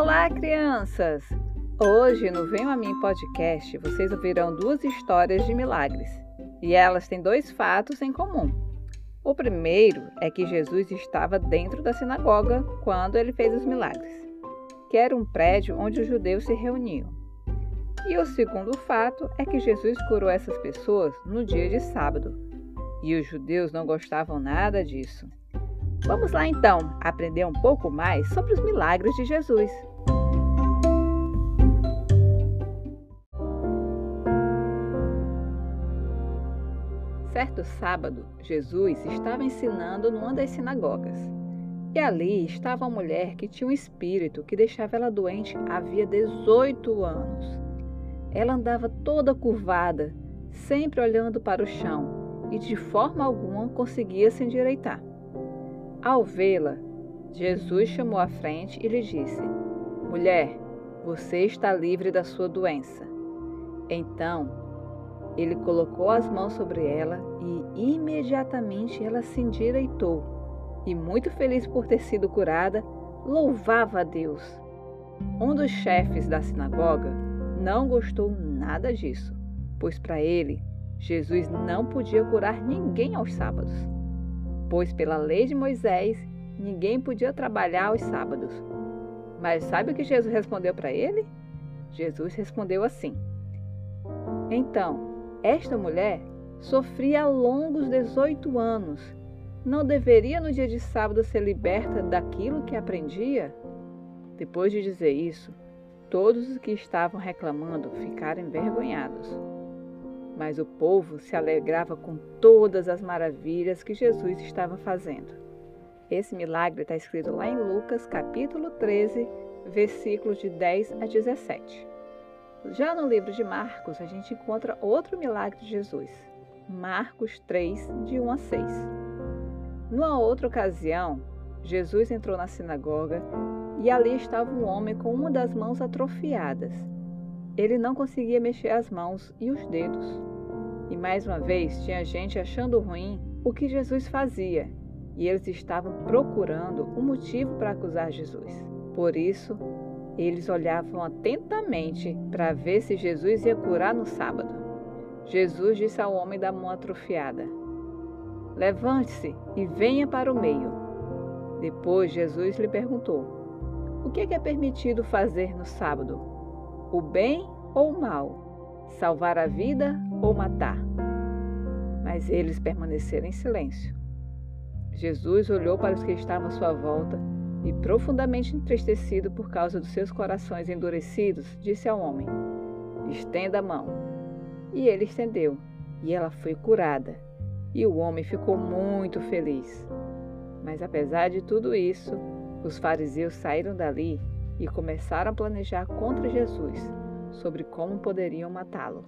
Olá, crianças! Hoje no Venho a Mim podcast vocês ouvirão duas histórias de milagres e elas têm dois fatos em comum. O primeiro é que Jesus estava dentro da sinagoga quando ele fez os milagres, que era um prédio onde os judeus se reuniam. E o segundo fato é que Jesus curou essas pessoas no dia de sábado e os judeus não gostavam nada disso. Vamos lá então aprender um pouco mais sobre os milagres de Jesus. Certo sábado, Jesus estava ensinando numa das sinagogas. E ali estava uma mulher que tinha um espírito que deixava ela doente havia 18 anos. Ela andava toda curvada, sempre olhando para o chão, e de forma alguma conseguia se endireitar. Ao vê-la, Jesus chamou à frente e lhe disse: Mulher, você está livre da sua doença. Então, ele colocou as mãos sobre ela e imediatamente ela se endireitou. E, muito feliz por ter sido curada, louvava a Deus. Um dos chefes da sinagoga não gostou nada disso, pois para ele, Jesus não podia curar ninguém aos sábados pois pela lei de Moisés ninguém podia trabalhar aos sábados. Mas sabe o que Jesus respondeu para ele? Jesus respondeu assim: Então, esta mulher sofria longos 18 anos. Não deveria no dia de sábado ser liberta daquilo que aprendia? Depois de dizer isso, todos os que estavam reclamando ficaram envergonhados. Mas o povo se alegrava com todas as maravilhas que Jesus estava fazendo. Esse milagre está escrito lá em Lucas, capítulo 13, versículos de 10 a 17. Já no livro de Marcos, a gente encontra outro milagre de Jesus. Marcos 3, de 1 a 6. Numa outra ocasião, Jesus entrou na sinagoga e ali estava um homem com uma das mãos atrofiadas. Ele não conseguia mexer as mãos e os dedos. E mais uma vez tinha gente achando ruim o que Jesus fazia, e eles estavam procurando um motivo para acusar Jesus. Por isso, eles olhavam atentamente para ver se Jesus ia curar no sábado. Jesus disse ao homem da mão atrofiada: Levante-se e venha para o meio. Depois Jesus lhe perguntou: O que é permitido fazer no sábado? O bem ou o mal? Salvar a vida ou matar. Mas eles permaneceram em silêncio. Jesus olhou para os que estavam à sua volta e, profundamente entristecido por causa dos seus corações endurecidos, disse ao homem: Estenda a mão. E ele estendeu, e ela foi curada. E o homem ficou muito feliz. Mas apesar de tudo isso, os fariseus saíram dali e começaram a planejar contra Jesus sobre como poderiam matá-lo.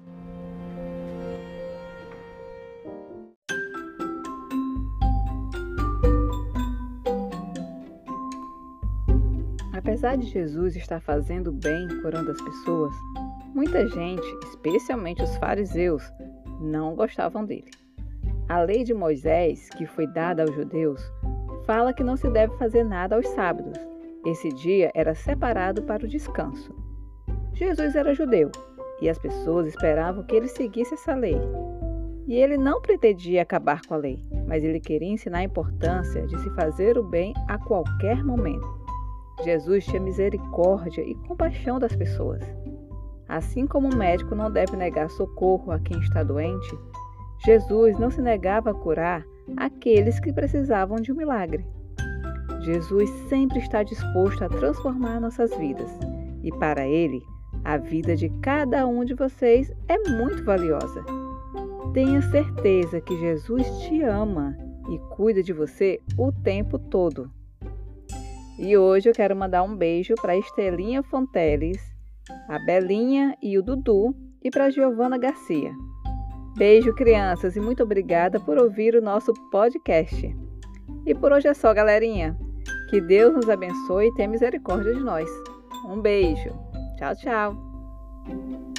Apesar de Jesus estar fazendo bem, curando as pessoas, muita gente, especialmente os fariseus, não gostavam dele. A lei de Moisés, que foi dada aos judeus, fala que não se deve fazer nada aos sábados. Esse dia era separado para o descanso. Jesus era judeu e as pessoas esperavam que ele seguisse essa lei. E ele não pretendia acabar com a lei, mas ele queria ensinar a importância de se fazer o bem a qualquer momento. Jesus tinha misericórdia e compaixão das pessoas. Assim como o médico não deve negar socorro a quem está doente, Jesus não se negava a curar aqueles que precisavam de um milagre. Jesus sempre está disposto a transformar nossas vidas e, para Ele, a vida de cada um de vocês é muito valiosa. Tenha certeza que Jesus te ama e cuida de você o tempo todo. E hoje eu quero mandar um beijo para Estelinha Fonteles, a Belinha e o Dudu e para Giovana Garcia. Beijo, crianças, e muito obrigada por ouvir o nosso podcast. E por hoje é só, galerinha. Que Deus nos abençoe e tenha misericórdia de nós. Um beijo. Tchau, tchau.